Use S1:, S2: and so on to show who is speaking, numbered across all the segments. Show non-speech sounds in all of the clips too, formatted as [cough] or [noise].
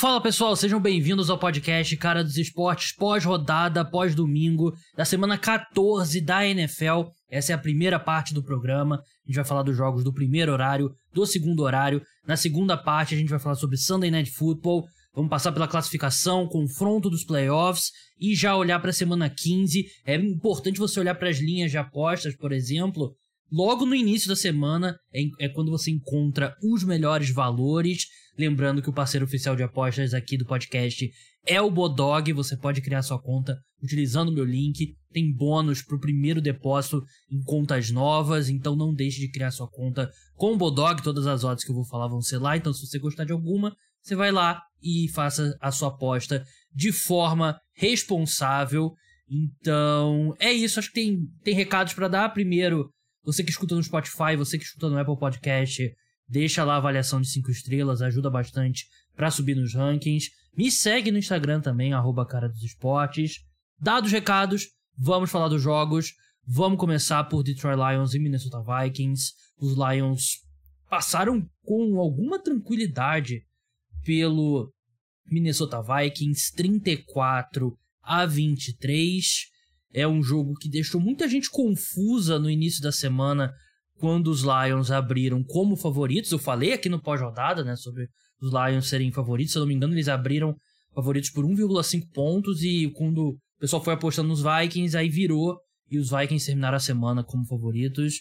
S1: Fala pessoal, sejam bem-vindos ao podcast Cara dos Esportes pós-rodada, pós-domingo, da semana 14 da NFL. Essa é a primeira parte do programa. A gente vai falar dos jogos do primeiro horário, do segundo horário. Na segunda parte, a gente vai falar sobre Sunday Night Football. Vamos passar pela classificação, confronto dos playoffs e já olhar para a semana 15. É importante você olhar para as linhas de apostas, por exemplo. Logo no início da semana é, é quando você encontra os melhores valores. Lembrando que o parceiro oficial de apostas aqui do podcast é o Bodog. Você pode criar sua conta utilizando o meu link. Tem bônus para o primeiro depósito em contas novas. Então não deixe de criar sua conta com o Bodog. Todas as odds que eu vou falar vão ser lá. Então se você gostar de alguma, você vai lá e faça a sua aposta de forma responsável. Então é isso. Acho que tem, tem recados para dar. Primeiro, você que escuta no Spotify, você que escuta no Apple Podcast, deixa lá a avaliação de 5 estrelas, ajuda bastante para subir nos rankings. Me segue no Instagram também, arroba cara dos esportes. Dados recados, vamos falar dos jogos. Vamos começar por Detroit Lions e Minnesota Vikings. Os Lions passaram com alguma tranquilidade pelo Minnesota Vikings, 34 a 23. É um jogo que deixou muita gente confusa no início da semana quando os Lions abriram como favoritos. Eu falei aqui no pós-rodada, né, sobre os Lions serem favoritos. Se eu não me engano, eles abriram favoritos por 1,5 pontos e quando o pessoal foi apostando nos Vikings, aí virou e os Vikings terminaram a semana como favoritos.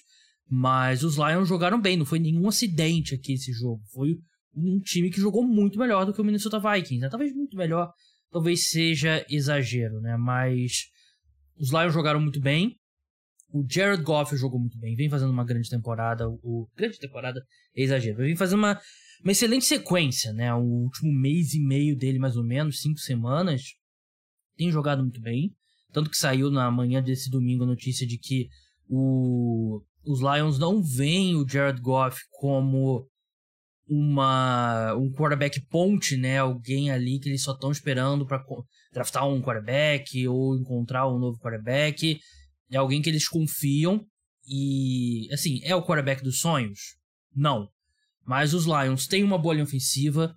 S1: Mas os Lions jogaram bem, não foi nenhum acidente aqui esse jogo. Foi um time que jogou muito melhor do que o Minnesota Vikings, né? Talvez muito melhor, talvez seja exagero, né? Mas os Lions jogaram muito bem. O Jared Goff jogou muito bem, vem fazendo uma grande temporada. O, grande temporada é exagero, vem fazendo uma, uma excelente sequência, né? O último mês e meio dele, mais ou menos, cinco semanas, tem jogado muito bem. Tanto que saiu na manhã desse domingo a notícia de que o, os Lions não veem o Jared Goff como uma um quarterback ponte, né? Alguém ali que eles só estão esperando para draftar um quarterback ou encontrar um novo quarterback. É alguém que eles confiam e assim, é o quarterback dos sonhos? Não. Mas os Lions têm uma boa linha ofensiva,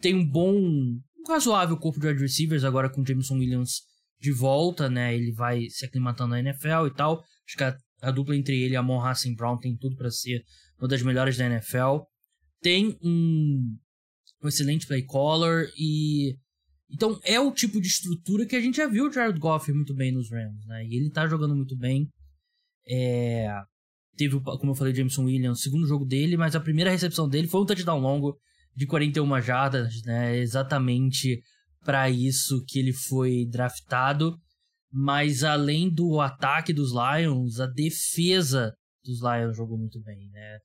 S1: tem um bom, um razoável corpo de wide receivers agora com Jameson Williams de volta, né? Ele vai se aclimatando na NFL e tal. Acho que a, a dupla entre ele e a Mon Racing Brown tem tudo para ser uma das melhores da NFL tem um, um excelente play caller e então é o tipo de estrutura que a gente já viu o Jared Goff muito bem nos Rams, né? E ele tá jogando muito bem. É... Teve, como eu falei, Jameson Williams, segundo jogo dele, mas a primeira recepção dele foi um touchdown longo de 41 jardas, né? Exatamente para isso que ele foi draftado. Mas além do ataque dos Lions, a defesa dos Lions jogou muito bem, né?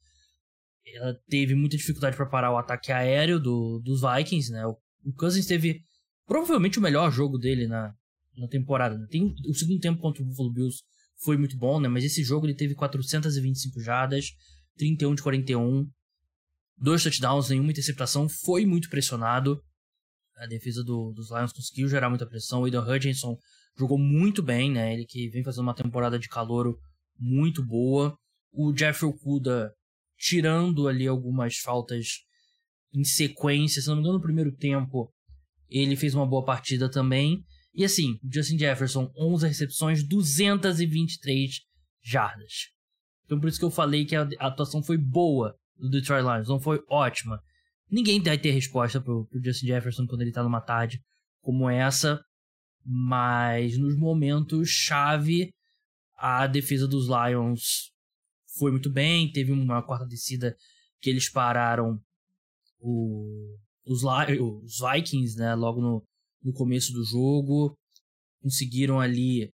S1: ela teve muita dificuldade para parar o ataque aéreo do, dos Vikings, né? O, o, Cousins teve provavelmente o melhor jogo dele na, na temporada. Né? Tem, o segundo tempo contra o Buffalo Bills foi muito bom, né? Mas esse jogo ele teve 425 jardas, 31 de 41, dois touchdowns, nenhuma interceptação, foi muito pressionado. A defesa do, dos Lions conseguiu gerar muita pressão. O Aidan Hutchinson jogou muito bem, né? Ele que vem fazendo uma temporada de calor muito boa. O Jeffrey Okuda tirando ali algumas faltas em sequência. Se não me engano, no primeiro tempo ele fez uma boa partida também. E assim, Justin Jefferson, 11 recepções, 223 jardas. Então por isso que eu falei que a atuação foi boa do Detroit Lions, não foi ótima. Ninguém vai ter resposta pro, pro Justin Jefferson quando ele tá numa tarde como essa, mas nos momentos chave a defesa dos Lions foi muito bem. Teve uma quarta descida que eles pararam o, os, os Vikings, né? Logo no, no começo do jogo. Conseguiram ali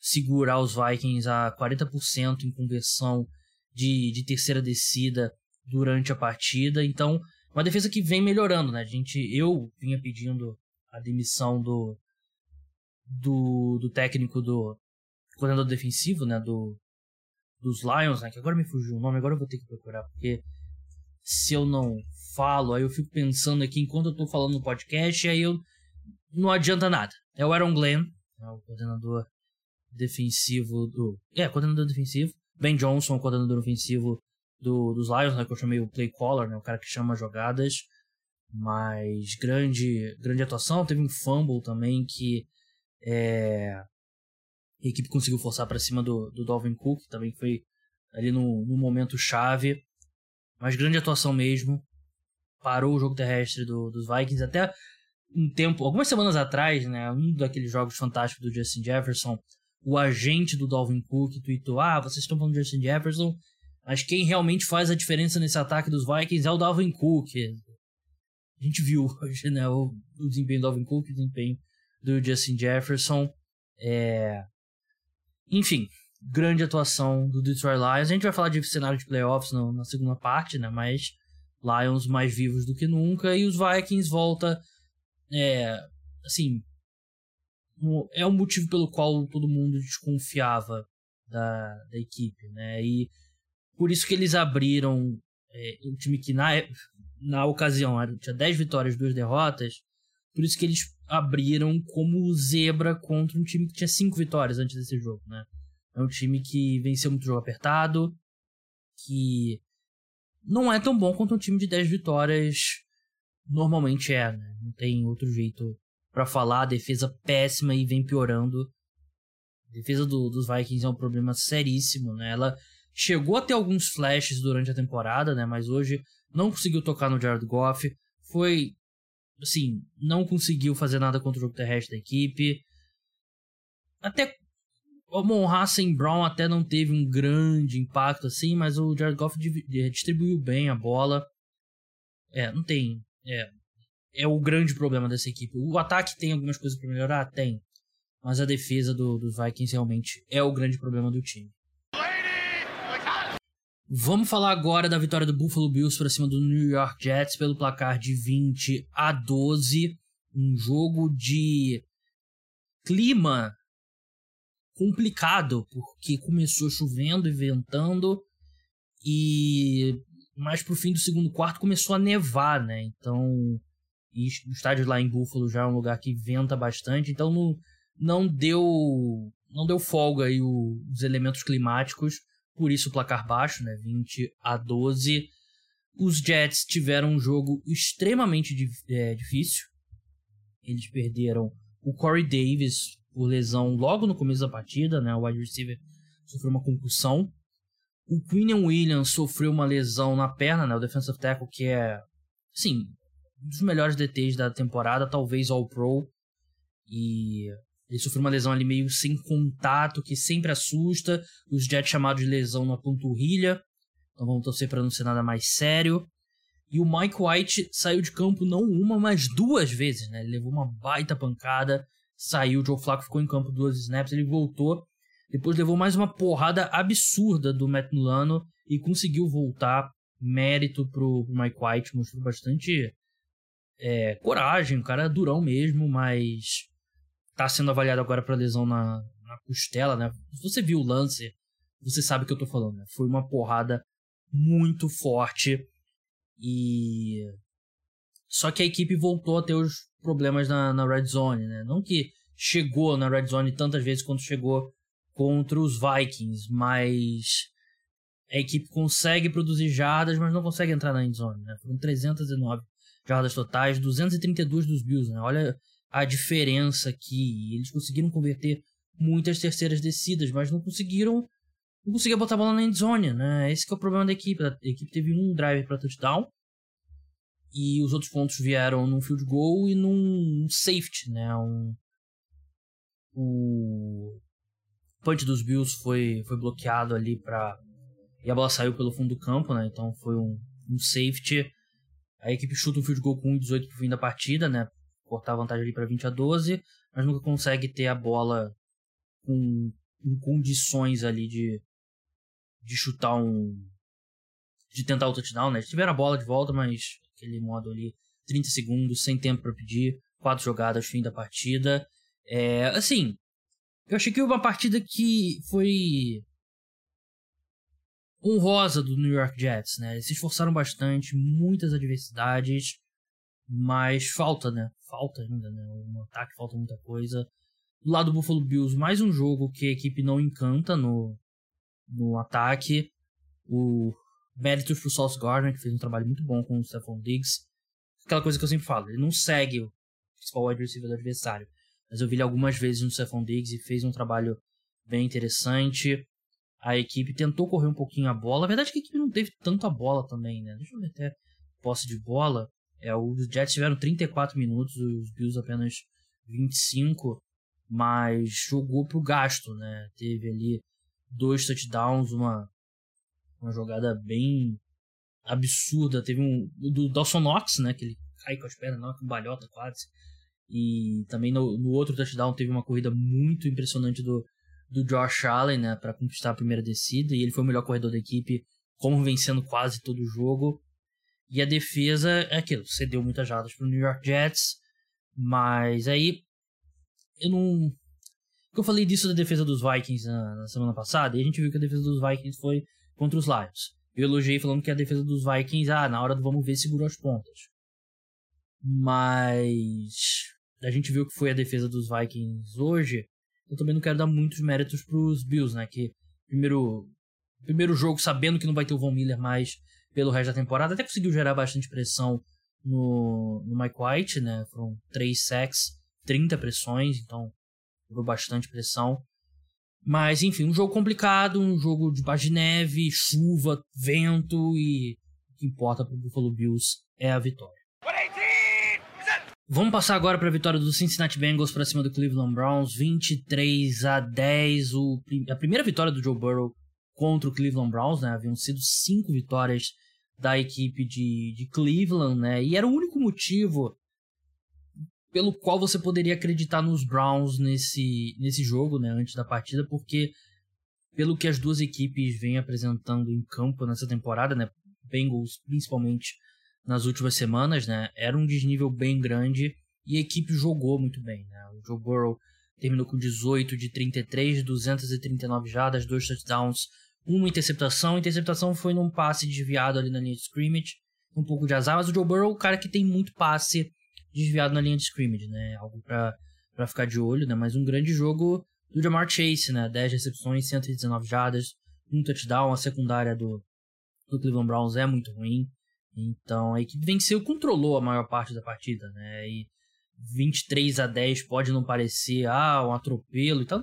S1: segurar os Vikings a 40% em conversão de, de terceira descida durante a partida. Então, uma defesa que vem melhorando, né? A gente, eu vinha pedindo a demissão do, do, do técnico do coordenador defensivo, né? Do, dos Lions, né? Que agora me fugiu o nome, agora eu vou ter que procurar, porque se eu não falo, aí eu fico pensando aqui enquanto eu tô falando no podcast, aí eu não adianta nada. É o Aaron Glenn, é o coordenador defensivo do. É, coordenador defensivo. Ben Johnson, coordenador ofensivo do, dos Lions, né? Que eu chamei o play caller, né? O cara que chama jogadas. mas grande, grande atuação. Teve um fumble também que é, a equipe conseguiu forçar para cima do, do Dalvin Cook, também foi ali no, no momento chave. Mas grande atuação mesmo. Parou o jogo terrestre do, dos Vikings. Até um tempo, algumas semanas atrás, né, um daqueles jogos fantásticos do Justin Jefferson, o agente do Dalvin Cook tweetou: Ah, vocês estão falando do Justin Jefferson, mas quem realmente faz a diferença nesse ataque dos Vikings é o Dalvin Cook. A gente viu hoje, né, o, o desempenho do Dalvin Cook, o desempenho do Justin Jefferson. É... Enfim, grande atuação do Detroit Lions. A gente vai falar de cenário de playoffs no, na segunda parte, né? Mas Lions mais vivos do que nunca. E os Vikings volta. É, assim. É o motivo pelo qual todo mundo desconfiava da, da equipe, né? E por isso que eles abriram é, o time que na, na ocasião tinha 10 vitórias, 2 derrotas. Por isso que eles abriram como zebra contra um time que tinha 5 vitórias antes desse jogo, né? É um time que venceu muito jogo apertado, que não é tão bom quanto um time de 10 vitórias normalmente é, né? Não tem outro jeito para falar. A defesa péssima e vem piorando. A defesa do, dos Vikings é um problema seríssimo, né? Ela chegou a ter alguns flashes durante a temporada, né? Mas hoje não conseguiu tocar no Jared Goff. Foi, assim, não conseguiu fazer nada contra o jogo terrestre da equipe. Até o Monra sem Brown até não teve um grande impacto assim, mas o Jared Goff distribuiu bem a bola. É, não tem. É, é o grande problema dessa equipe. O ataque tem algumas coisas para melhorar? Tem. Mas a defesa do, dos Vikings realmente é o grande problema do time. Vamos falar agora da vitória do Buffalo Bills para cima do New York Jets pelo placar de 20 a 12. Um jogo de clima complicado, porque começou chovendo e ventando e mais pro fim do segundo quarto começou a nevar, né? Então, e o estádio lá em Buffalo já é um lugar que venta bastante, então não, não deu não deu folga aí os elementos climáticos, por isso o placar baixo, né? 20 a 12. Os Jets tiveram um jogo extremamente é, difícil. Eles perderam o Corey Davis por lesão logo no começo da partida, né? O wide receiver sofreu uma concussão. O Quinion Williams sofreu uma lesão na perna, né? O defensive tackle que é, sim, um dos melhores DTs da temporada, talvez All Pro. E ele sofreu uma lesão ali meio sem contato, que sempre assusta. Os Jets chamaram de lesão na panturrilha. Então vamos torcer para não ser nada mais sério. E o Mike White saiu de campo não uma, mas duas vezes, né? Ele levou uma baita pancada saiu, o Joe Flacco ficou em campo duas snaps, ele voltou, depois levou mais uma porrada absurda do Matt Milano e conseguiu voltar. Mérito pro, Mike White, mostrou bastante é, coragem, o cara é durão mesmo, mas tá sendo avaliado agora para lesão na, na costela, né? Se você viu o lance, você sabe o que eu tô falando, né? Foi uma porrada muito forte e só que a equipe voltou a ter os problemas na, na red zone, né? Não que chegou na red zone tantas vezes quanto chegou contra os Vikings, mas a equipe consegue produzir jardas, mas não consegue entrar na end zone, né? Foram 309 jardas totais, 232 dos Bills, né? Olha a diferença aqui. Eles conseguiram converter muitas terceiras descidas, mas não conseguiram não conseguiam botar a bola na end zone, né? Esse é o problema da equipe. A equipe teve um drive para touchdown e os outros pontos vieram num field goal e num safety, né? Um, o punch dos Bills foi, foi bloqueado ali para e a bola saiu pelo fundo do campo, né? Então foi um, um safety. A equipe chuta um field goal com 1,18 pro fim da partida, né? Cortar a vantagem ali para 20 a 12, mas nunca consegue ter a bola com, com condições ali de, de chutar um. de tentar o touchdown, né? Eles tiveram a bola de volta, mas aquele modo ali, 30 segundos, sem tempo para pedir, quatro jogadas, fim da partida. É, assim, eu achei que uma partida que foi honrosa do New York Jets, né? Eles se esforçaram bastante, muitas adversidades, mas falta, né? Falta ainda, né? No ataque falta muita coisa. Do lado do Buffalo Bills, mais um jogo que a equipe não encanta no, no ataque. O Méritos pro Sauce Gardner, que fez um trabalho muito bom com o Stephon Diggs. aquela coisa que eu sempre falo, ele não segue o principal wide receiver do adversário. Mas eu vi ele algumas vezes no Stephon Diggs e fez um trabalho bem interessante. A equipe tentou correr um pouquinho a bola. A verdade é que a equipe não teve tanta bola também, né? Deixa eu ver até posse de bola. É, os Jets tiveram 34 minutos, os Bills apenas 25, mas jogou pro gasto, né? Teve ali dois touchdowns, uma, uma jogada bem absurda. Teve um do Dawson Knox, né? Que ele cai com as pernas, não, com balhota quase. E também no, no outro touchdown teve uma corrida muito impressionante do, do Josh Allen, né? Para conquistar a primeira descida. E ele foi o melhor corredor da equipe, como vencendo quase todo o jogo. E a defesa é aquilo, cedeu muitas jardas para o New York Jets, mas aí eu não. Eu falei disso da defesa dos Vikings na, na, semana passada, e a gente viu que a defesa dos Vikings foi contra os Lions. Eu elogiei falando que a defesa dos Vikings, ah, na hora do vamos ver, segurou as pontas. Mas a gente viu que foi a defesa dos Vikings hoje. Eu também não quero dar muitos méritos para os Bills, né? Que primeiro, primeiro jogo sabendo que não vai ter o Von Miller mais pelo resto da temporada. Até conseguiu gerar bastante pressão no, no Mike White, né? Foram 3 sacks, 30 pressões, então gerou bastante pressão. Mas, enfim, um jogo complicado, um jogo de de neve, chuva, vento e o que importa para o Buffalo Bills é a vitória. Vamos passar agora para a vitória do Cincinnati Bengals para cima do Cleveland Browns, 23 a 10, o, a primeira vitória do Joe Burrow contra o Cleveland Browns, né? Haviam sido cinco vitórias da equipe de, de Cleveland, né? E era o único motivo pelo qual você poderia acreditar nos Browns nesse, nesse jogo, né? Antes da partida, porque pelo que as duas equipes vêm apresentando em campo nessa temporada, né? Bengals principalmente nas últimas semanas, né? Era um desnível bem grande e a equipe jogou muito bem, né? O Joe Burrow terminou com 18 de 33, 239 jardas, dois touchdowns, uma interceptação. A interceptação foi num passe desviado ali na linha de scrimmage. Um pouco de azar, mas o Joe Burrow é o cara que tem muito passe desviado na linha de scrimmage, né? Algo para ficar de olho, né? Mas um grande jogo do Jamar Chase, né? 10 recepções, 119 jardas, um touchdown. A secundária do, do Cleveland Browns é muito ruim. Então a equipe venceu, controlou a maior parte da partida, né? E 23 a 10 pode não parecer ah, um atropelo e tal.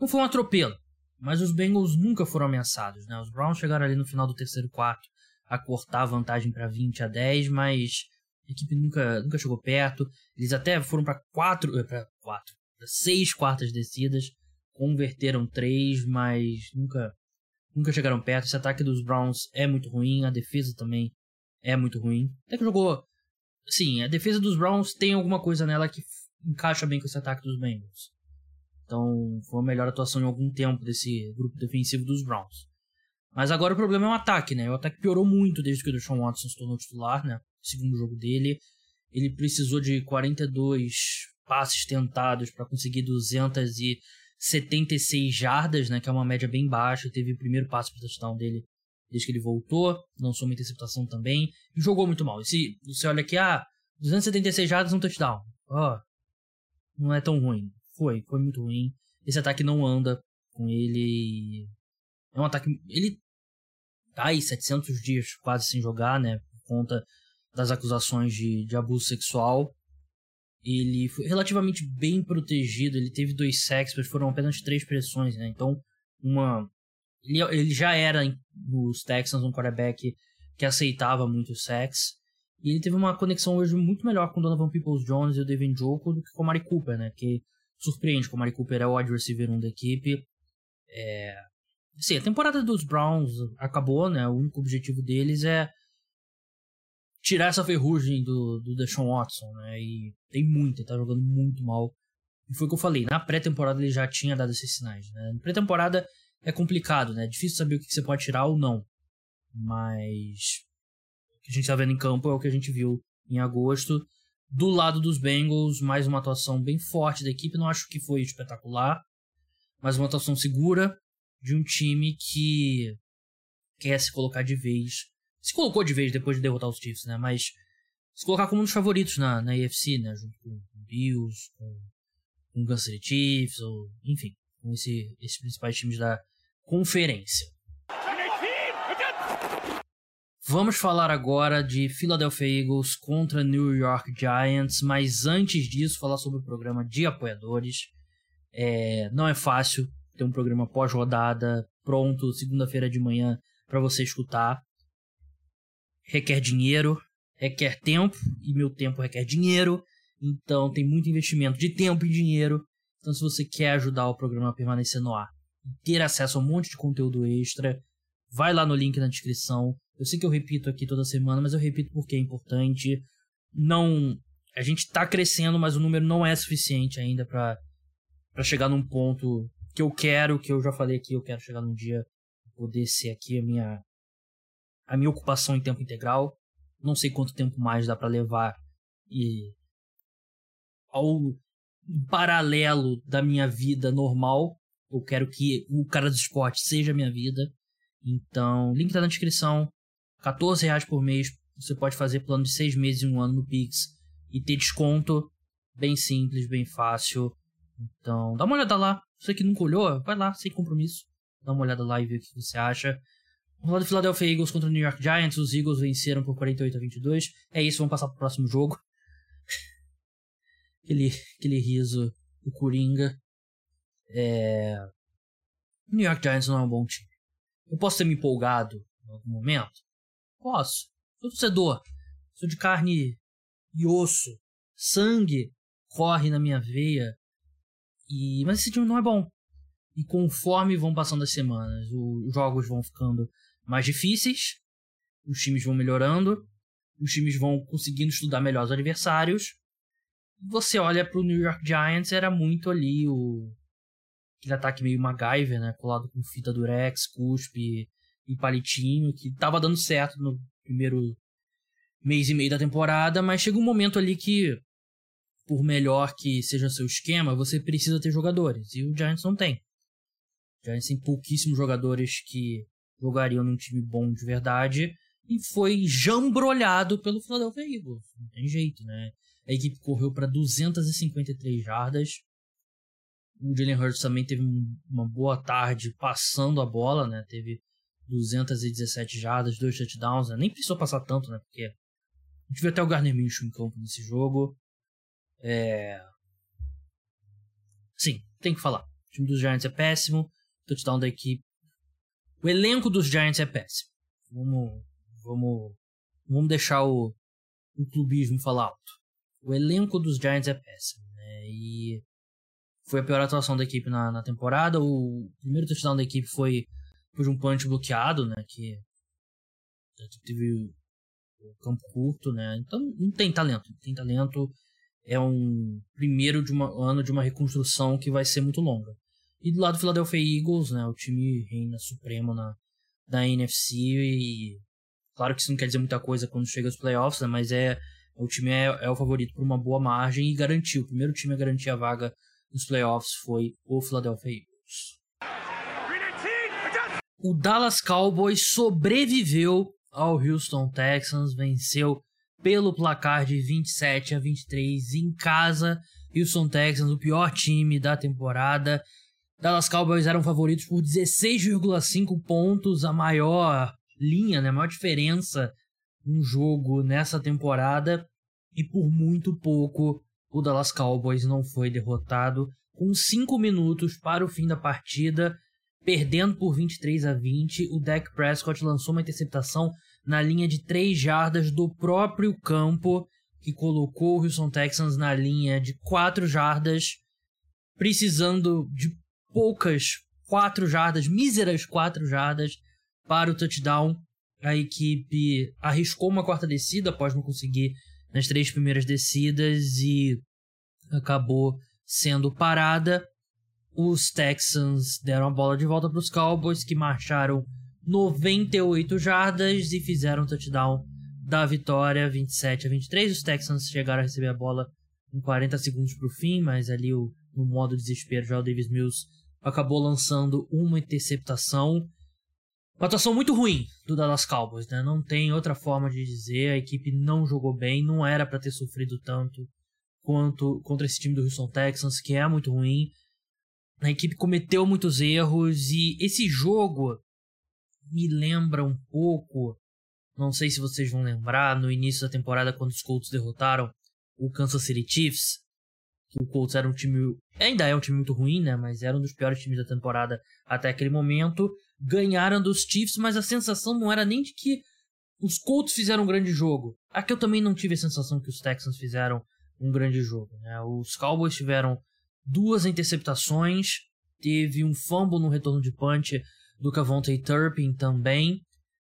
S1: Não foi um atropelo. Mas os Bengals nunca foram ameaçados, né? Os Browns chegaram ali no final do terceiro quarto a cortar a vantagem para 20 a 10, mas a equipe nunca, nunca chegou perto. Eles até foram para quatro, eh, para quatro, pra seis quartas descidas, converteram três, mas nunca, nunca chegaram perto. Esse ataque dos Browns é muito ruim, a defesa também é muito ruim. Até que jogou, sim, a defesa dos Browns tem alguma coisa nela que encaixa bem com esse ataque dos Bengals. Então, foi a melhor atuação em algum tempo desse grupo defensivo dos Browns. Mas agora o problema é o ataque, né? O ataque piorou muito desde que o Deshaun Watson se tornou titular, né? segundo jogo dele. Ele precisou de 42 passes tentados para conseguir 276 jardas, né? Que é uma média bem baixa. Teve o primeiro passe para touchdown dele desde que ele voltou. Lançou uma interceptação também. E jogou muito mal. E se você olha aqui, ah, 276 jardas, um touchdown. Ó, oh, não é tão ruim. Foi, foi muito ruim. Esse ataque não anda com ele. É um ataque. Ele tá aí 700 dias quase sem jogar, né? Por conta das acusações de, de abuso sexual. Ele foi relativamente bem protegido. Ele teve dois sacks, mas foram apenas três pressões, né? Então, uma. Ele, ele já era nos Texans um quarterback que aceitava muito sacks. E ele teve uma conexão hoje muito melhor com Donovan Peoples Jones e o Devin Joko do que com o Mari Cooper, né? Que surpreende que o Mari Cooper é o wide receiver 1 da equipe. É... Sim, a temporada dos Browns acabou, né? O único objetivo deles é tirar essa ferrugem do, do Deshaun Watson, né? E tem muito, ele tá jogando muito mal. E foi o que eu falei, na pré-temporada ele já tinha dado esses sinais, né? Na pré-temporada é complicado, né? É difícil saber o que você pode tirar ou não. Mas o que a gente tá vendo em campo é o que a gente viu em agosto. Do lado dos Bengals, mais uma atuação bem forte da equipe. Não acho que foi espetacular, mas uma atuação segura de um time que quer se colocar de vez. Se colocou de vez depois de derrotar os Chiefs, né? Mas se colocar como um dos favoritos na, na AFC, né? Junto com o Bills, com, o City Chiefs, ou, enfim, com esse, esses principais times da conferência. Vamos falar agora de Philadelphia Eagles contra New York Giants, mas antes disso, falar sobre o programa de apoiadores. É, não é fácil ter um programa pós-rodada pronto segunda-feira de manhã para você escutar. Requer dinheiro, requer tempo, e meu tempo requer dinheiro, então tem muito investimento de tempo e dinheiro. Então, se você quer ajudar o programa a permanecer no ar e ter acesso a um monte de conteúdo extra, vai lá no link na descrição eu sei que eu repito aqui toda semana, mas eu repito porque é importante. Não, a gente tá crescendo, mas o número não é suficiente ainda para chegar num ponto que eu quero, que eu já falei aqui, eu quero chegar num dia poder ser aqui a minha a minha ocupação em tempo integral. Não sei quanto tempo mais dá para levar e ao paralelo da minha vida normal. Eu quero que o cara do esporte seja a minha vida. Então, link tá na descrição. 14 reais por mês, você pode fazer plano de 6 meses e um ano no Pix e ter desconto. Bem simples, bem fácil. Então, dá uma olhada lá. Você que nunca olhou, vai lá, sem compromisso. Dá uma olhada lá e vê o que você acha. Vamos lá do Philadelphia Eagles contra o New York Giants. Os Eagles venceram por 48 a 22. É isso, vamos passar pro próximo jogo. [laughs] aquele, aquele riso do Coringa. É... New York Giants não é um bom time. Eu posso ter me empolgado em algum momento. Posso. Sou torcedor. Sou de carne e osso. Sangue corre na minha veia. E Mas esse time não é bom. E conforme vão passando as semanas, os jogos vão ficando mais difíceis. Os times vão melhorando. Os times vão conseguindo estudar melhor os adversários. Você olha pro New York Giants, era muito ali o aquele ataque meio MacGyver, né? Colado com fita durex, cuspe, e palitinho, que tava dando certo no primeiro mês e meio da temporada, mas chega um momento ali que, por melhor que seja seu esquema, você precisa ter jogadores, e o Giants não tem. O Giants tem pouquíssimos jogadores que jogariam num time bom de verdade, e foi jambrolhado pelo Philadelphia Eagles. Não tem jeito, né? A equipe correu para 253 jardas. O Jalen Hurts também teve uma boa tarde passando a bola, né? Teve 217 jardas, dois touchdowns, né? Nem precisou passar tanto, né? Porque viu até o Garner Minshew em campo nesse jogo. É... Sim, tem que falar. O time dos Giants é péssimo. Touchdown da equipe. O elenco dos Giants é péssimo. Vamos, vamos, vamos deixar o, o clubismo falar alto. O elenco dos Giants é péssimo. Né? E foi a pior atuação da equipe na, na temporada. O primeiro touchdown da equipe foi por um punch bloqueado, né? Que teve o campo curto, né? Então não tem talento, não tem talento. É um primeiro de uma, ano de uma reconstrução que vai ser muito longa. E do lado do Philadelphia Eagles, né? O time reina supremo na da NFC e claro que isso não quer dizer muita coisa quando chega aos playoffs, né? Mas é o time é, é o favorito por uma boa margem e garantiu. O primeiro time a garantir a vaga nos playoffs foi o Philadelphia Eagles o Dallas Cowboys sobreviveu ao Houston Texans, venceu pelo placar de 27 a 23 em casa. Houston Texans, o pior time da temporada. Dallas Cowboys eram favoritos por 16,5 pontos, a maior linha, né, a maior diferença no jogo nessa temporada. E por muito pouco o Dallas Cowboys não foi derrotado. Com 5 minutos para o fim da partida, Perdendo por 23 a 20, o Dak Prescott lançou uma interceptação na linha de 3 jardas do próprio campo, que colocou o Houston Texans na linha de 4 jardas, precisando de poucas 4 jardas, míseras 4 jardas para o touchdown. A equipe arriscou uma quarta descida após não conseguir nas três primeiras descidas e acabou sendo parada os Texans deram a bola de volta para os Cowboys, que marcharam 98 jardas e fizeram o touchdown da vitória, 27 a 23. Os Texans chegaram a receber a bola em 40 segundos para o fim, mas ali o, no modo desespero já o Davis Mills acabou lançando uma interceptação. Uma atuação muito ruim do Dallas Cowboys, né? Não tem outra forma de dizer. A equipe não jogou bem, não era para ter sofrido tanto quanto contra esse time do Houston Texans, que é muito ruim. A equipe cometeu muitos erros e esse jogo me lembra um pouco Não sei se vocês vão lembrar, no início da temporada, quando os Colts derrotaram o Kansas City Chiefs, que o Colts era um time. Ainda é um time muito ruim, né? Mas era um dos piores times da temporada até aquele momento. Ganharam dos Chiefs, mas a sensação não era nem de que os Colts fizeram um grande jogo. Aqui eu também não tive a sensação que os Texans fizeram um grande jogo. Né? Os Cowboys tiveram duas interceptações, teve um fumble no retorno de punch do Cavonte Turpin também.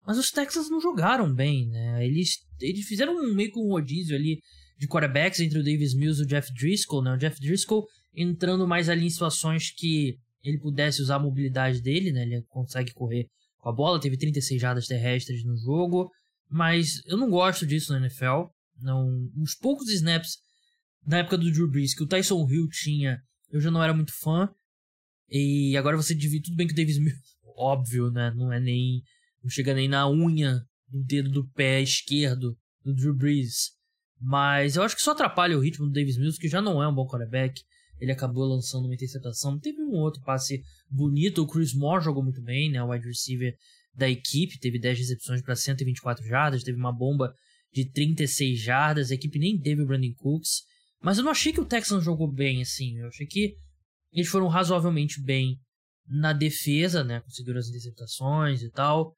S1: Mas os Texans não jogaram bem, né? Eles, eles fizeram um, meio que um rodízio ali de quarterbacks entre o Davis Mills e o Jeff Driscoll, né? O Jeff Driscoll entrando mais ali em situações que ele pudesse usar a mobilidade dele, né? Ele consegue correr com a bola, teve 36 jardas terrestres no jogo, mas eu não gosto disso na NFL. Não, os poucos snaps na época do Drew Brees que o Tyson Hill tinha, eu já não era muito fã. E agora você divide tudo bem que o Davis Mills, óbvio, né? Não é nem não chega nem na unha do dedo do pé esquerdo do Drew Brees. Mas eu acho que só atrapalha o ritmo do Davis Mills, que já não é um bom quarterback. Ele acabou lançando uma interceptação. Teve um outro passe bonito. O Chris Moore jogou muito bem, né? O wide receiver da equipe. Teve 10 recepções para 124 jardas. Teve uma bomba de 36 jardas. A equipe nem teve o Brandon Cooks. Mas eu não achei que o Texans jogou bem, assim. Eu achei que eles foram razoavelmente bem na defesa, né? Conseguiram as interceptações e tal.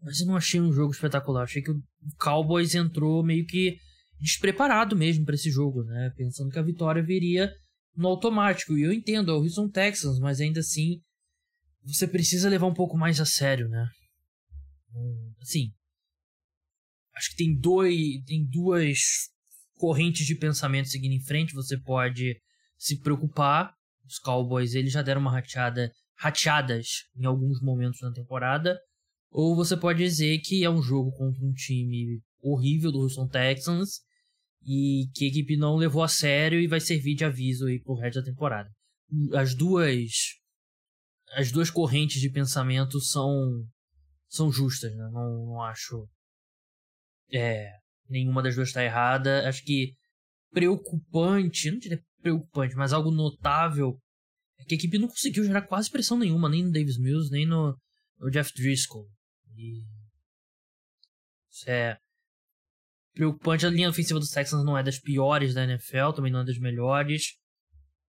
S1: Mas eu não achei um jogo espetacular. Achei que o Cowboys entrou meio que despreparado mesmo para esse jogo, né? Pensando que a vitória viria no automático. E eu entendo, é o Houston Texans, mas ainda assim você precisa levar um pouco mais a sério, né? Assim, acho que tem dois, tem duas correntes de pensamento seguindo em frente. Você pode se preocupar. Os Cowboys eles já deram uma rateada, rateadas em alguns momentos na temporada. Ou você pode dizer que é um jogo contra um time horrível do Houston Texans e que a equipe não levou a sério e vai servir de aviso aí pro resto da temporada. As duas as duas correntes de pensamento são são justas, né? Não, não acho é, nenhuma das duas está errada. Acho que preocupante, não diria preocupante, mas algo notável é que a equipe não conseguiu gerar quase pressão nenhuma, nem no Davis Mills, nem no, no Jeff Driscoll. E isso é preocupante. A linha ofensiva dos Texans não é das piores da NFL, também não é das melhores.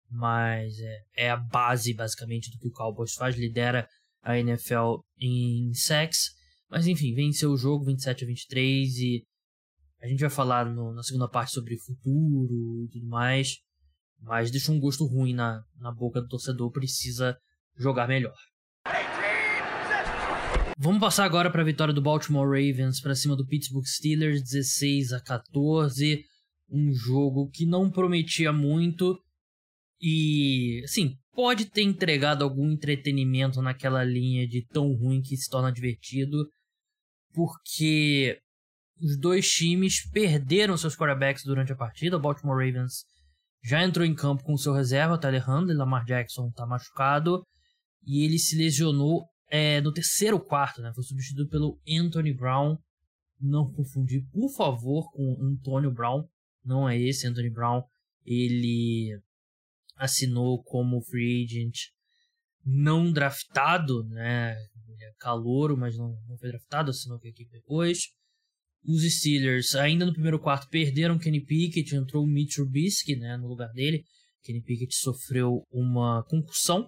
S1: Mas é, é a base, basicamente, do que o Cowboys faz. Lidera a NFL em sacks. Mas enfim, venceu o jogo 27 a 23 e a gente vai falar no, na segunda parte sobre futuro e tudo mais. Mas deixa um gosto ruim na, na boca do torcedor, precisa jogar melhor. Vamos passar agora para a vitória do Baltimore Ravens para cima do Pittsburgh Steelers, 16 a 14. Um jogo que não prometia muito e, assim, pode ter entregado algum entretenimento naquela linha de tão ruim que se torna divertido, porque os dois times perderam seus quarterbacks durante a partida. O Baltimore Ravens já entrou em campo com seu reserva, Tyler Handley, Lamar Jackson está machucado e ele se lesionou é, no terceiro quarto, né? Foi substituído pelo Anthony Brown. Não confundir, por favor, com Antonio Brown. Não é esse Anthony Brown. Ele assinou como free agent não draftado, né? Ele é calouro, mas não, não foi draftado, assinou com a equipe depois. Os Steelers, ainda no primeiro quarto, perderam Kenny Pickett, entrou o Mitch Trubisky né, no lugar dele. Kenny Pickett sofreu uma concussão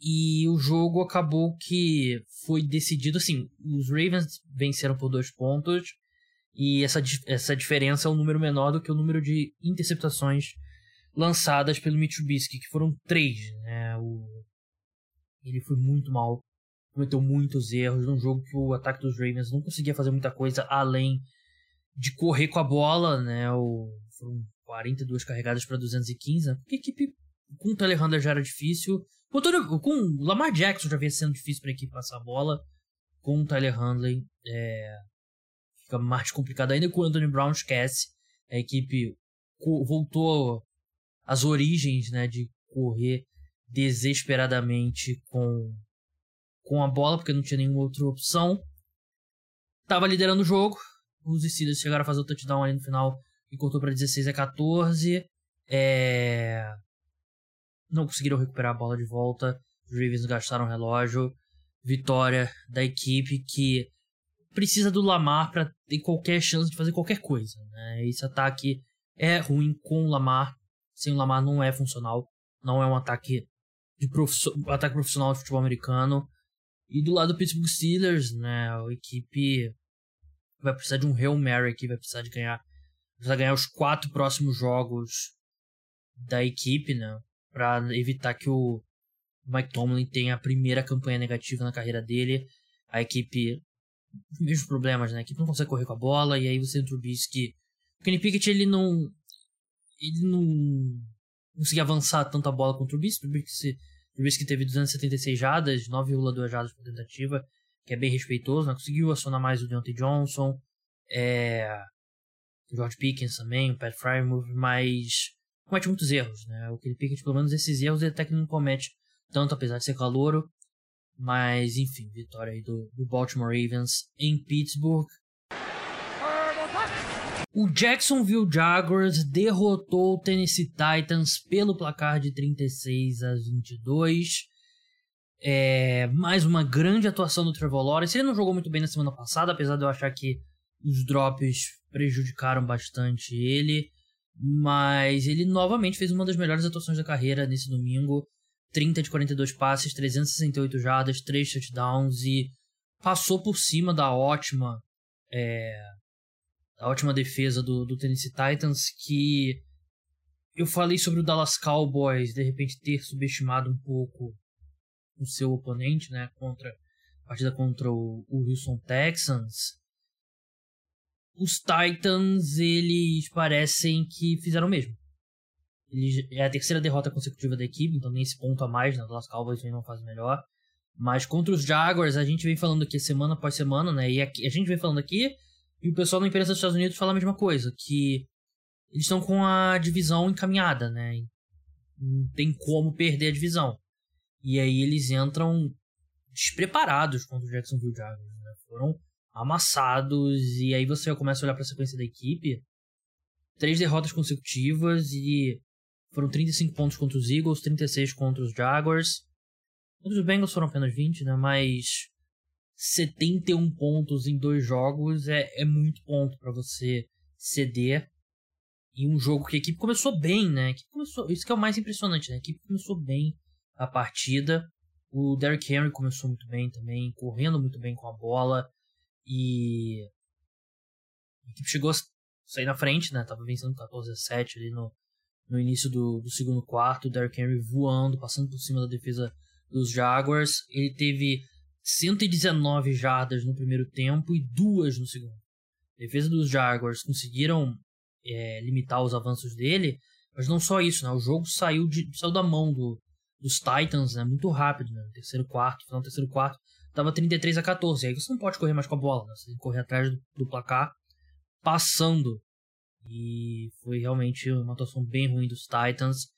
S1: e o jogo acabou que foi decidido assim: os Ravens venceram por dois pontos, e essa, essa diferença é um número menor do que o número de interceptações lançadas pelo Mitsubishi, que foram três. Né? O... Ele foi muito mal, cometeu muitos erros num jogo que o ataque dos Ravens não conseguia fazer muita coisa além de correr com a bola. Né? O... Foram 42 carregadas para 215, né? porque a equipe com o Telehandler já era difícil. Com, todo, com o Lamar Jackson já vinha sendo difícil para a equipe passar a bola. Com o Tyler Handley é, fica mais complicado ainda. Com o Anthony Brown esquece. A equipe voltou às origens né, de correr desesperadamente com, com a bola, porque não tinha nenhuma outra opção. Tava liderando o jogo. Os Steelers chegaram a fazer o touchdown ali no final e cortou para 16 a 14. É não conseguiram recuperar a bola de volta. Os Ravens gastaram o relógio. Vitória da equipe que precisa do Lamar para ter qualquer chance de fazer qualquer coisa. Né? Esse ataque é ruim com o Lamar. Sem o Lamar não é funcional. Não é um ataque de um ataque profissional de futebol americano. E do lado do Pittsburgh Steelers, né, a equipe vai precisar de um Hail Mary aqui, vai precisar de ganhar, ganhar os quatro próximos jogos da equipe, né, para evitar que o Mike Tomlin tenha a primeira campanha negativa na carreira dele. A equipe mesmos problemas, né? A equipe não consegue correr com a bola e aí você tem o Trubisky. O Kenny Pickett ele não ele não conseguia avançar tanto a bola com o Trubisky. O Trubisky Trubisky teve 276 jadas, 9,2 jadas por tentativa, que é bem respeitoso, né? Conseguiu acionar mais o Deontay Johnson, é... o George Pickens também, o Pat Frymouth, mas comete muitos erros, né? O Kenny Pickett, pelo menos esses erros, ele até que não comete tanto, apesar de ser calouro. Mas, enfim, vitória aí do, do Baltimore Ravens em Pittsburgh. O Jacksonville Jaguars derrotou o Tennessee Titans pelo placar de 36 a 22. É, mais uma grande atuação do Trevor Lawrence. Ele não jogou muito bem na semana passada, apesar de eu achar que os drops prejudicaram bastante ele. Mas ele novamente fez uma das melhores atuações da carreira nesse domingo. 30 de 42 passes, 368 jardas, 3 touchdowns e passou por cima da ótima é, da ótima defesa do, do Tennessee Titans que eu falei sobre o Dallas Cowboys de repente ter subestimado um pouco o seu oponente, né, contra a partida contra o, o Houston Texans. Os Titans, eles parecem que fizeram o mesmo. É a terceira derrota consecutiva da equipe, então nem esse ponto a mais, né? Dallas Cowboys vem não faz melhor. Mas contra os Jaguars, a gente vem falando aqui semana após semana, né? E aqui, a gente vem falando aqui, e o pessoal na imprensa dos Estados Unidos fala a mesma coisa, que eles estão com a divisão encaminhada, né? Não tem como perder a divisão. E aí eles entram despreparados contra o Jacksonville Jaguars, né? Foram amassados, e aí você começa a olhar para a sequência da equipe. Três derrotas consecutivas e foram 35 pontos contra os Eagles, 36 contra os Jaguars. Os Bengals foram apenas 20, né? Mas 71 pontos em dois jogos é, é muito ponto para você ceder. E um jogo que a equipe começou bem, né? começou, isso que é o mais impressionante, né? A equipe começou bem a partida. O Derrick Henry começou muito bem também, correndo muito bem com a bola. E a equipe chegou a sair na frente, né? Tava vencendo 14 a 7 ali no, no início do, do segundo quarto, o Derrick Henry voando, passando por cima da defesa dos Jaguars. Ele teve 119 jardas no primeiro tempo e duas no segundo. A defesa dos Jaguars conseguiram é, limitar os avanços dele, mas não só isso, né? O jogo saiu, de, saiu da mão do, dos Titans, né? Muito rápido, né? No terceiro quarto, final do terceiro quarto, tava 33 a 14. Aí você não pode correr mais com a bola, né? Você tem que correr atrás do, do placar, passando e foi realmente uma atuação bem ruim dos Titans.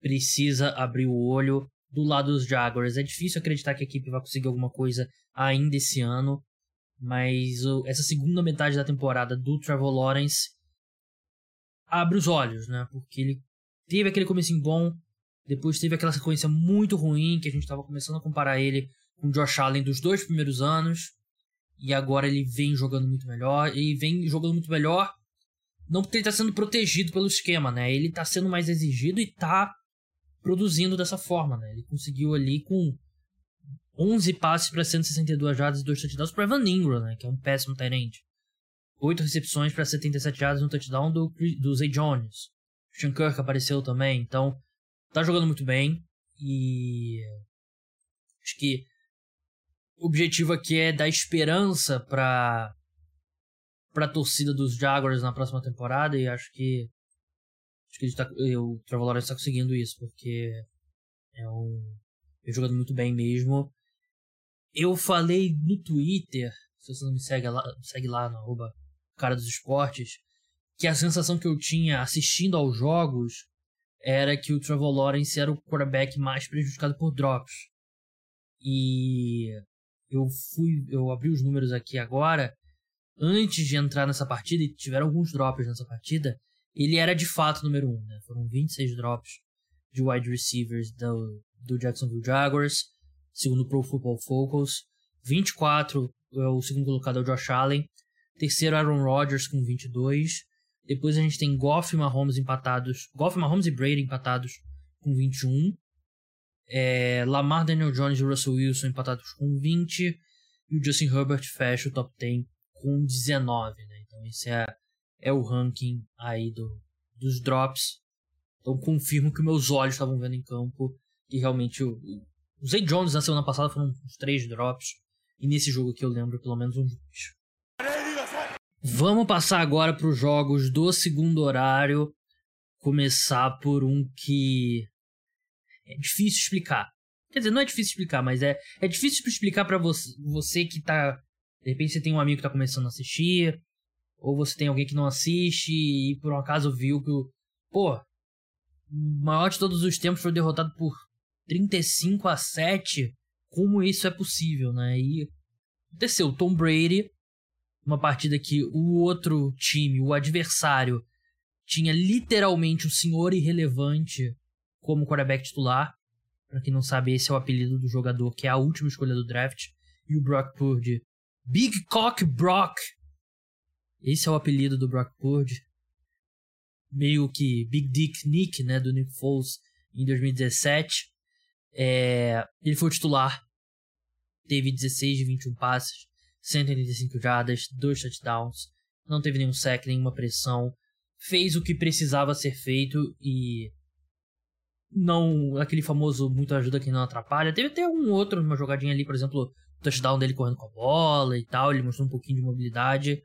S1: Precisa abrir o olho. Do lado dos Jaguars, é difícil acreditar que a equipe vai conseguir alguma coisa ainda esse ano. Mas essa segunda metade da temporada do Trevor Lawrence abre os olhos, né? Porque ele teve aquele começo bom, depois teve aquela sequência muito ruim que a gente estava começando a comparar ele com o Josh Allen dos dois primeiros anos. E agora ele vem jogando muito melhor. E vem jogando muito melhor não porque ele está sendo protegido pelo esquema, né? Ele está sendo mais exigido e está produzindo dessa forma, né? Ele conseguiu ali com 11 passes para 162 jardas e 2 touchdowns para Evan Ingram, né? Que é um péssimo tenente. 8 recepções para 77 jardas e um touchdown do, do Zay Jones. Christian Kirk apareceu também, então tá jogando muito bem e acho que o objetivo aqui é dar esperança para para a torcida dos Jaguars na próxima temporada e acho que acho que tá, o Trevor Lawrence está conseguindo isso porque é um é jogando muito bem mesmo. Eu falei no Twitter, se você não me segue lá, segue lá no arroba cara dos esportes, que a sensação que eu tinha assistindo aos jogos era que o Trevor Lawrence era o quarterback mais prejudicado por drops. E eu fui, eu abri os números aqui agora antes de entrar nessa partida, e tiveram alguns drops nessa partida, ele era de fato número 1. Um, né? Foram 26 drops de wide receivers do, do Jacksonville Jaguars, segundo o Pro Football Focus. 24 é o segundo colocado é o Josh Allen. Terceiro, Aaron Rodgers com 22. Depois a gente tem Goff e Mahomes empatados. Goff, Mahomes e Brady empatados com 21. É, Lamar, Daniel Jones e Russell Wilson empatados com 20. E o Justin Herbert fecha o top 10 com 19. Né? Então esse é, é o ranking aí do, dos drops. Então confirmo que meus olhos estavam vendo em campo. E realmente o, o Zay Jones na semana passada foram uns 3 drops. E nesse jogo aqui eu lembro pelo menos 2. Vamos passar agora para os jogos do segundo horário. Começar por um que é difícil explicar. Quer dizer, não é difícil explicar, mas é, é difícil explicar para você, você que tá. De repente você tem um amigo que tá começando a assistir, ou você tem alguém que não assiste e por um acaso viu que o. Pô, maior de todos os tempos foi derrotado por 35 a 7. Como isso é possível, né? E aconteceu. Tom Brady uma partida que o outro time, o adversário, tinha literalmente o senhor irrelevante como quarterback titular. Pra quem não sabe, esse é o apelido do jogador, que é a última escolha do draft. E o Brock Purdy. Big Cock Brock! Esse é o apelido do Brock Purdy. Meio que Big Dick Nick, né, do Nick Foles, em 2017. É, ele foi titular. Teve 16 de 21 passes 185 jardas, dois touchdowns, não teve nenhum sec, nenhuma pressão, fez o que precisava ser feito e não aquele famoso muito ajuda quem não atrapalha. Teve até um outro numa jogadinha ali, por exemplo, o touchdown dele correndo com a bola e tal, ele mostrou um pouquinho de mobilidade,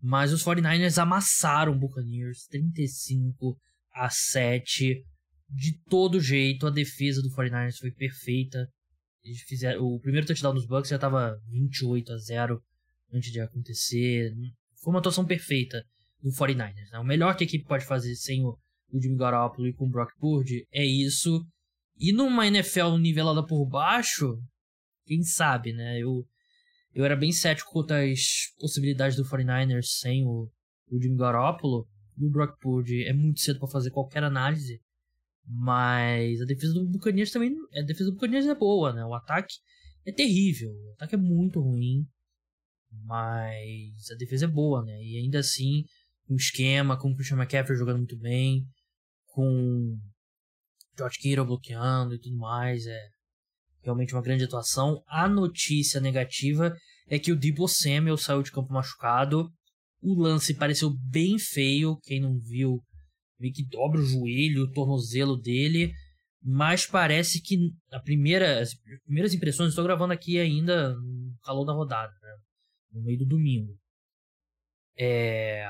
S1: mas os 49ers amassaram o Buccaneers 35 a 7 de todo jeito. A defesa do 49ers foi perfeita. Eles fizeram, o primeiro touchdown dos Bucks já estava 28 a 0 antes de acontecer. Foi uma atuação perfeita do 49ers. Né? O melhor que a equipe pode fazer sem o, o Jimmy Garoppolo e com o Brock Purdy é isso. E numa NFL nivelada por baixo, quem sabe, né? Eu, eu era bem cético quanto às possibilidades do 49ers sem o, o Jimmy Garoppolo. E o Brock Purdy é muito cedo para fazer qualquer análise. Mas a defesa do Buccaneers também. A defesa do Buccaneers é boa, né? O ataque é terrível. O ataque é muito ruim. Mas a defesa é boa, né? E ainda assim, um esquema, com o Christian McCaffrey jogando muito bem, com George Kittle bloqueando e tudo mais. É realmente uma grande atuação. A notícia negativa é que o Debo Samuel saiu de campo machucado. O lance pareceu bem feio. Quem não viu meio que dobra o joelho, o tornozelo dele, mas parece que a primeira, as primeiras impressões, estou gravando aqui ainda no calor da rodada, né? no meio do domingo. É...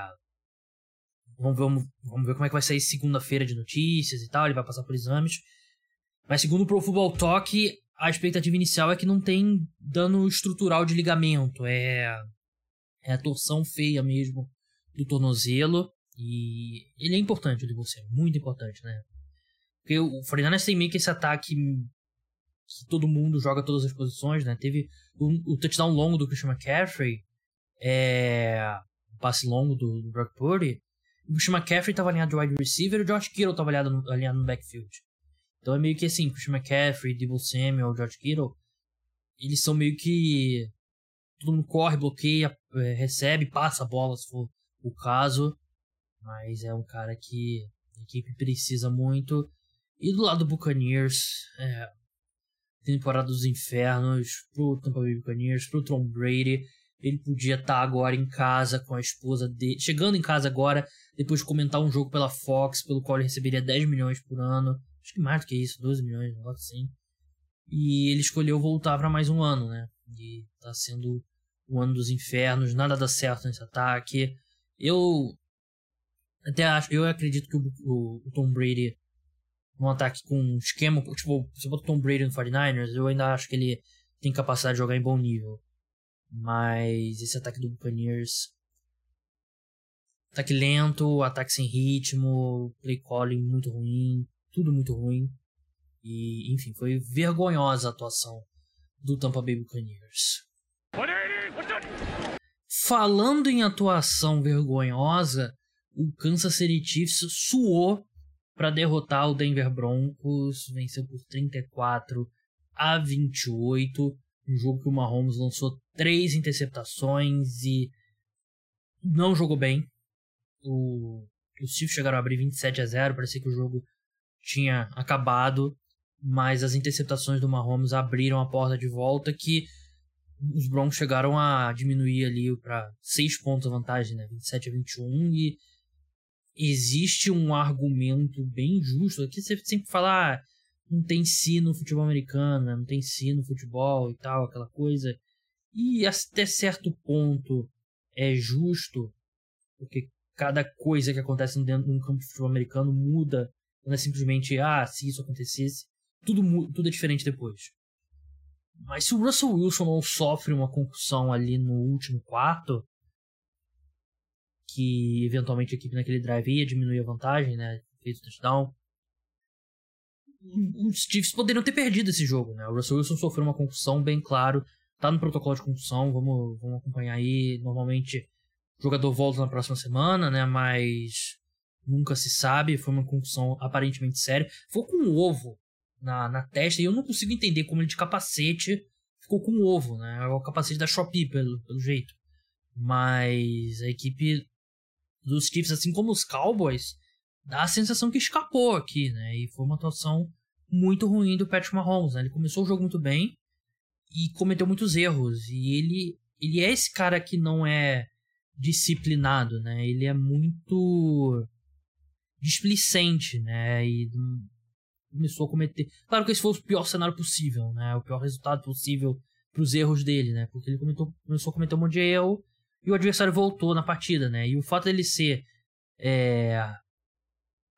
S1: Vamos, vamos, vamos ver como é que vai sair segunda-feira de notícias e tal, ele vai passar por exames. Mas segundo o Pro Football Talk, a expectativa inicial é que não tem dano estrutural de ligamento, é, é a torção feia mesmo do tornozelo. E ele é importante, o de você, muito importante, né? Porque o 49 tem meio que esse ataque que todo mundo joga todas as posições, né? Teve o, o touchdown longo do Christian McCaffrey, é, o passe longo do, do Brock Purdy. O Christian McCaffrey estava alinhado de wide receiver e o George Kittle estava alinhado alinhado no backfield. Então é meio que assim, Christian McCaffrey, Debo Samuel, George Kittle, eles são meio que todo mundo corre, bloqueia, é, recebe, passa a bola se for o caso. Mas é um cara que a equipe precisa muito. E do lado do Buccaneers, é, temporada dos infernos pro Tampa Bay Buccaneers, pro Tom Brady. Ele podia estar tá agora em casa com a esposa dele, chegando em casa agora, depois de comentar um jogo pela Fox, pelo qual ele receberia 10 milhões por ano. Acho que mais do que isso, 12 milhões, um negócio assim. E ele escolheu voltar para mais um ano, né? E tá sendo o ano dos infernos, nada dá certo nesse ataque. Eu até acho, eu acredito que o, o, o Tom Brady, num ataque com um esquema, tipo, se bota o Tom Brady no 49ers, eu ainda acho que ele tem capacidade de jogar em bom nível. Mas esse ataque do Buccaneers. Ataque lento, ataque sem ritmo, play calling muito ruim, tudo muito ruim. E, enfim, foi vergonhosa a atuação do Tampa Bay Buccaneers. Falando em atuação vergonhosa, o Kansas City Chiefs suou para derrotar o Denver Broncos, venceu por 34 a 28, um jogo que o Mahomes lançou três interceptações e não jogou bem. O, os Chiefs chegaram a abrir 27 a 0, parecia que o jogo tinha acabado, mas as interceptações do Mahomes abriram a porta de volta que os Broncos chegaram a diminuir ali para 6 pontos a vantagem, né? 27 a 21 e existe um argumento bem justo aqui você sempre fala ah, não tem si no futebol americano, né? não tem si no futebol e tal, aquela coisa. E até certo ponto é justo, porque cada coisa que acontece dentro de um campo de futebol americano muda. Não é simplesmente, ah, se isso acontecesse, tudo, tudo é diferente depois. Mas se o Russell Wilson não sofre uma concussão ali no último quarto, que eventualmente a equipe naquele drive ia diminuir a vantagem, né? Fez o touchdown. Os Chiefs poderiam ter perdido esse jogo, né? O Russell Wilson sofreu uma concussão, bem claro. Tá no protocolo de concussão, vamos, vamos acompanhar aí. Normalmente o jogador volta na próxima semana, né? Mas nunca se sabe. Foi uma concussão aparentemente séria. Ficou com um ovo na, na testa e eu não consigo entender como ele de capacete ficou com um ovo, né? É o capacete da Shopee, pelo, pelo jeito. Mas a equipe dos Chiefs, assim como os Cowboys, dá a sensação que escapou aqui, né? E foi uma atuação muito ruim do Patrick Mahomes, né? Ele começou o jogo muito bem e cometeu muitos erros. E ele, ele é esse cara que não é disciplinado, né? Ele é muito displicente, né? E começou a cometer... Claro que esse foi o pior cenário possível, né? O pior resultado possível para os erros dele, né? Porque ele cometou, começou a cometer um monte de erro e o adversário voltou na partida, né? E o fato dele ser. É,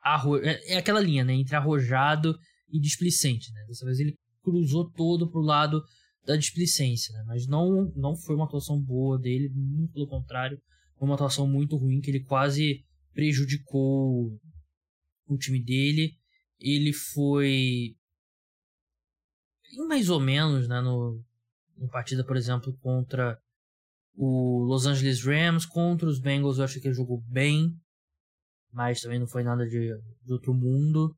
S1: arro... é, é aquela linha, né? Entre arrojado e displicente, né? Dessa vez ele cruzou todo pro lado da displicência, né? Mas não, não foi uma atuação boa dele, muito pelo contrário. Foi uma atuação muito ruim que ele quase prejudicou o time dele. Ele foi. Mais ou menos, né? No, no partida, por exemplo, contra o Los Angeles Rams contra os Bengals, eu acho que ele jogou bem, mas também não foi nada de, de outro mundo.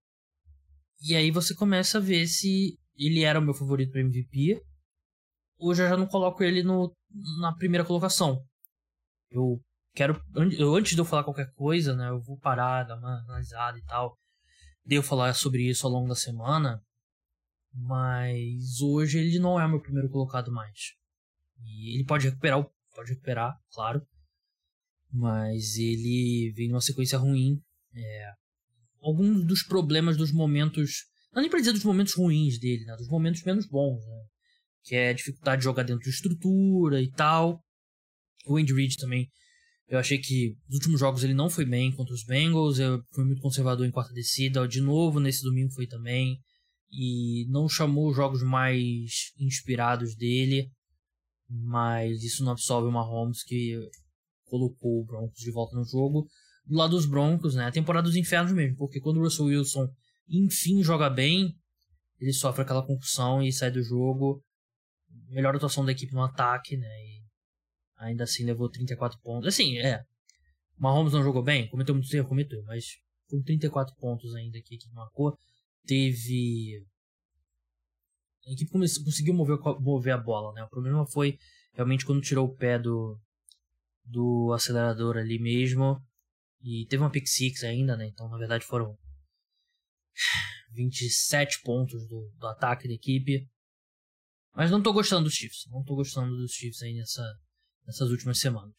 S1: E aí você começa a ver se ele era o meu favorito para MVP. Hoje eu já não coloco ele no, na primeira colocação. Eu quero. Antes de eu falar qualquer coisa, né? Eu vou parar, dar uma analisada e tal. De eu falar sobre isso ao longo da semana. Mas hoje ele não é meu primeiro colocado mais. E ele pode recuperar pode recuperar, claro. Mas ele vem numa sequência ruim. É, alguns dos problemas dos momentos. Não nem pra dizer dos momentos ruins dele, né? Dos momentos menos bons, né? Que é dificuldade de jogar dentro de estrutura e tal. O Andy Reid também. Eu achei que nos últimos jogos ele não foi bem contra os Bengals. Eu fui muito conservador em quarta descida. De novo, nesse domingo foi também. E não chamou os jogos mais inspirados dele mas isso não absolve o Mahomes que colocou o Broncos de volta no jogo. Do lado dos Broncos, né, a temporada dos infernos mesmo, porque quando o Russell Wilson enfim joga bem, ele sofre aquela concussão e sai do jogo. Melhor atuação da equipe no ataque, né, e ainda assim levou 34 pontos. Assim, é, o Mahomes não jogou bem, cometeu muito erro, cometeu, mas com 34 pontos ainda que a equipe marcou. Teve a equipe conseguiu mover, mover a bola, né? O problema foi realmente quando tirou o pé do, do acelerador ali mesmo. E teve uma pick six ainda, né? Então, na verdade, foram 27 pontos do, do ataque da equipe. Mas não tô gostando dos Chiefs. Não tô gostando dos Chiefs aí nessa, nessas últimas semanas.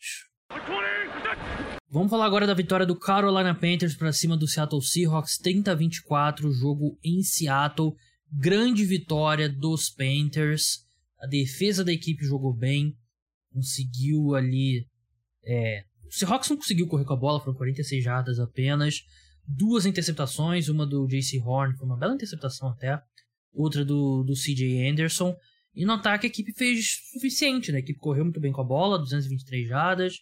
S1: Vamos falar agora da vitória do Carolina Panthers para cima do Seattle Seahawks, 30 a 24, jogo em Seattle grande vitória dos Panthers. A defesa da equipe jogou bem, conseguiu ali. É, o Seahawks não conseguiu correr com a bola, foram 46 jardas apenas. Duas interceptações, uma do JC Horn, foi uma bela interceptação até. Outra do, do CJ Anderson. E no ataque a equipe fez suficiente, né? A equipe correu muito bem com a bola, 223 jardas.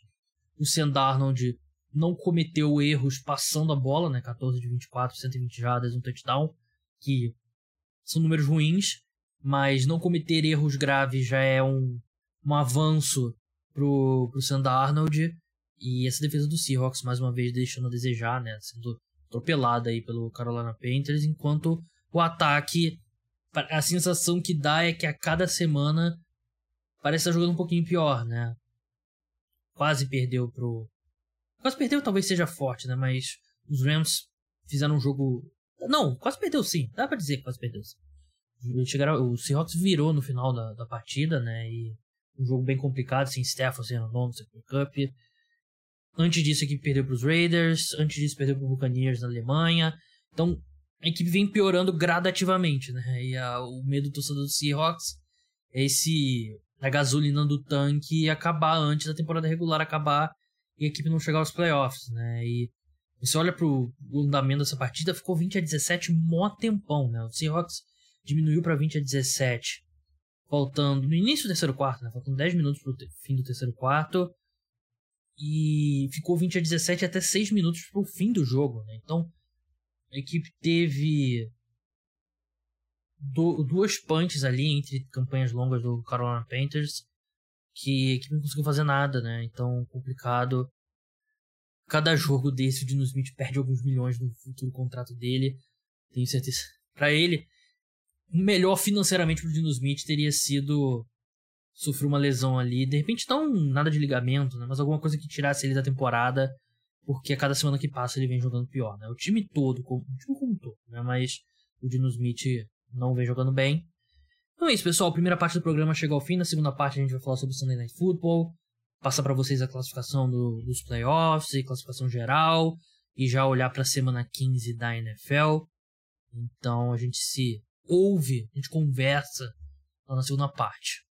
S1: O Sam Darnold não cometeu erros passando a bola, né? 14 de 24, 120 jardas, um touchdown. Que são números ruins, mas não cometer erros graves já é um, um avanço pro, pro Sam Arnold. E essa defesa do Seahawks, mais uma vez, deixando a desejar, né? Sendo atropelada aí pelo Carolina Panthers, enquanto o ataque, a sensação que dá é que a cada semana parece estar jogando um pouquinho pior, né? Quase perdeu pro. Quase perdeu talvez seja forte, né? Mas os Rams fizeram um jogo. Não, quase perdeu sim. Dá pra dizer que quase perdeu sim. Chegaram, o Seahawks virou no final da, da partida, né? E um jogo bem complicado, sem Stafford sendo nono, Super Cup. Antes disso, a equipe perdeu para os Raiders. Antes disso, perdeu para o Buccaneers na Alemanha. Então, a equipe vem piorando gradativamente, né? E a, o medo do torcedor do Seahawks é esse a gasolina do tanque acabar antes da temporada regular acabar e a equipe não chegar aos playoffs, né? E você olha pro andamento dessa partida, ficou 20 a 17 mó tempão, né? O Seahawks diminuiu para 20 a 17, faltando no início do terceiro quarto, né? Faltando 10 minutos pro fim do terceiro quarto. E ficou 20 a 17 até 6 minutos pro fim do jogo, né? Então, a equipe teve do, duas punches ali entre campanhas longas do Carolina Panthers que a equipe não conseguiu fazer nada, né? Então, complicado. Cada jogo desse, o Dino Smith perde alguns milhões no futuro contrato dele. Tenho certeza. [laughs] Para ele, melhor financeiramente pro Dino Smith teria sido sofrer uma lesão ali. De repente, não nada de ligamento, né? Mas alguma coisa que tirasse ele da temporada. Porque a cada semana que passa ele vem jogando pior, né? O time todo, o time como um todo, né? Mas o Dino Smith não vem jogando bem. Então é isso, pessoal. A primeira parte do programa chegou ao fim. Na segunda parte a gente vai falar sobre o Sunday Night Football. Passar para vocês a classificação do, dos playoffs e classificação geral. E já olhar para a semana 15 da NFL. Então a gente se ouve, a gente conversa lá na segunda parte.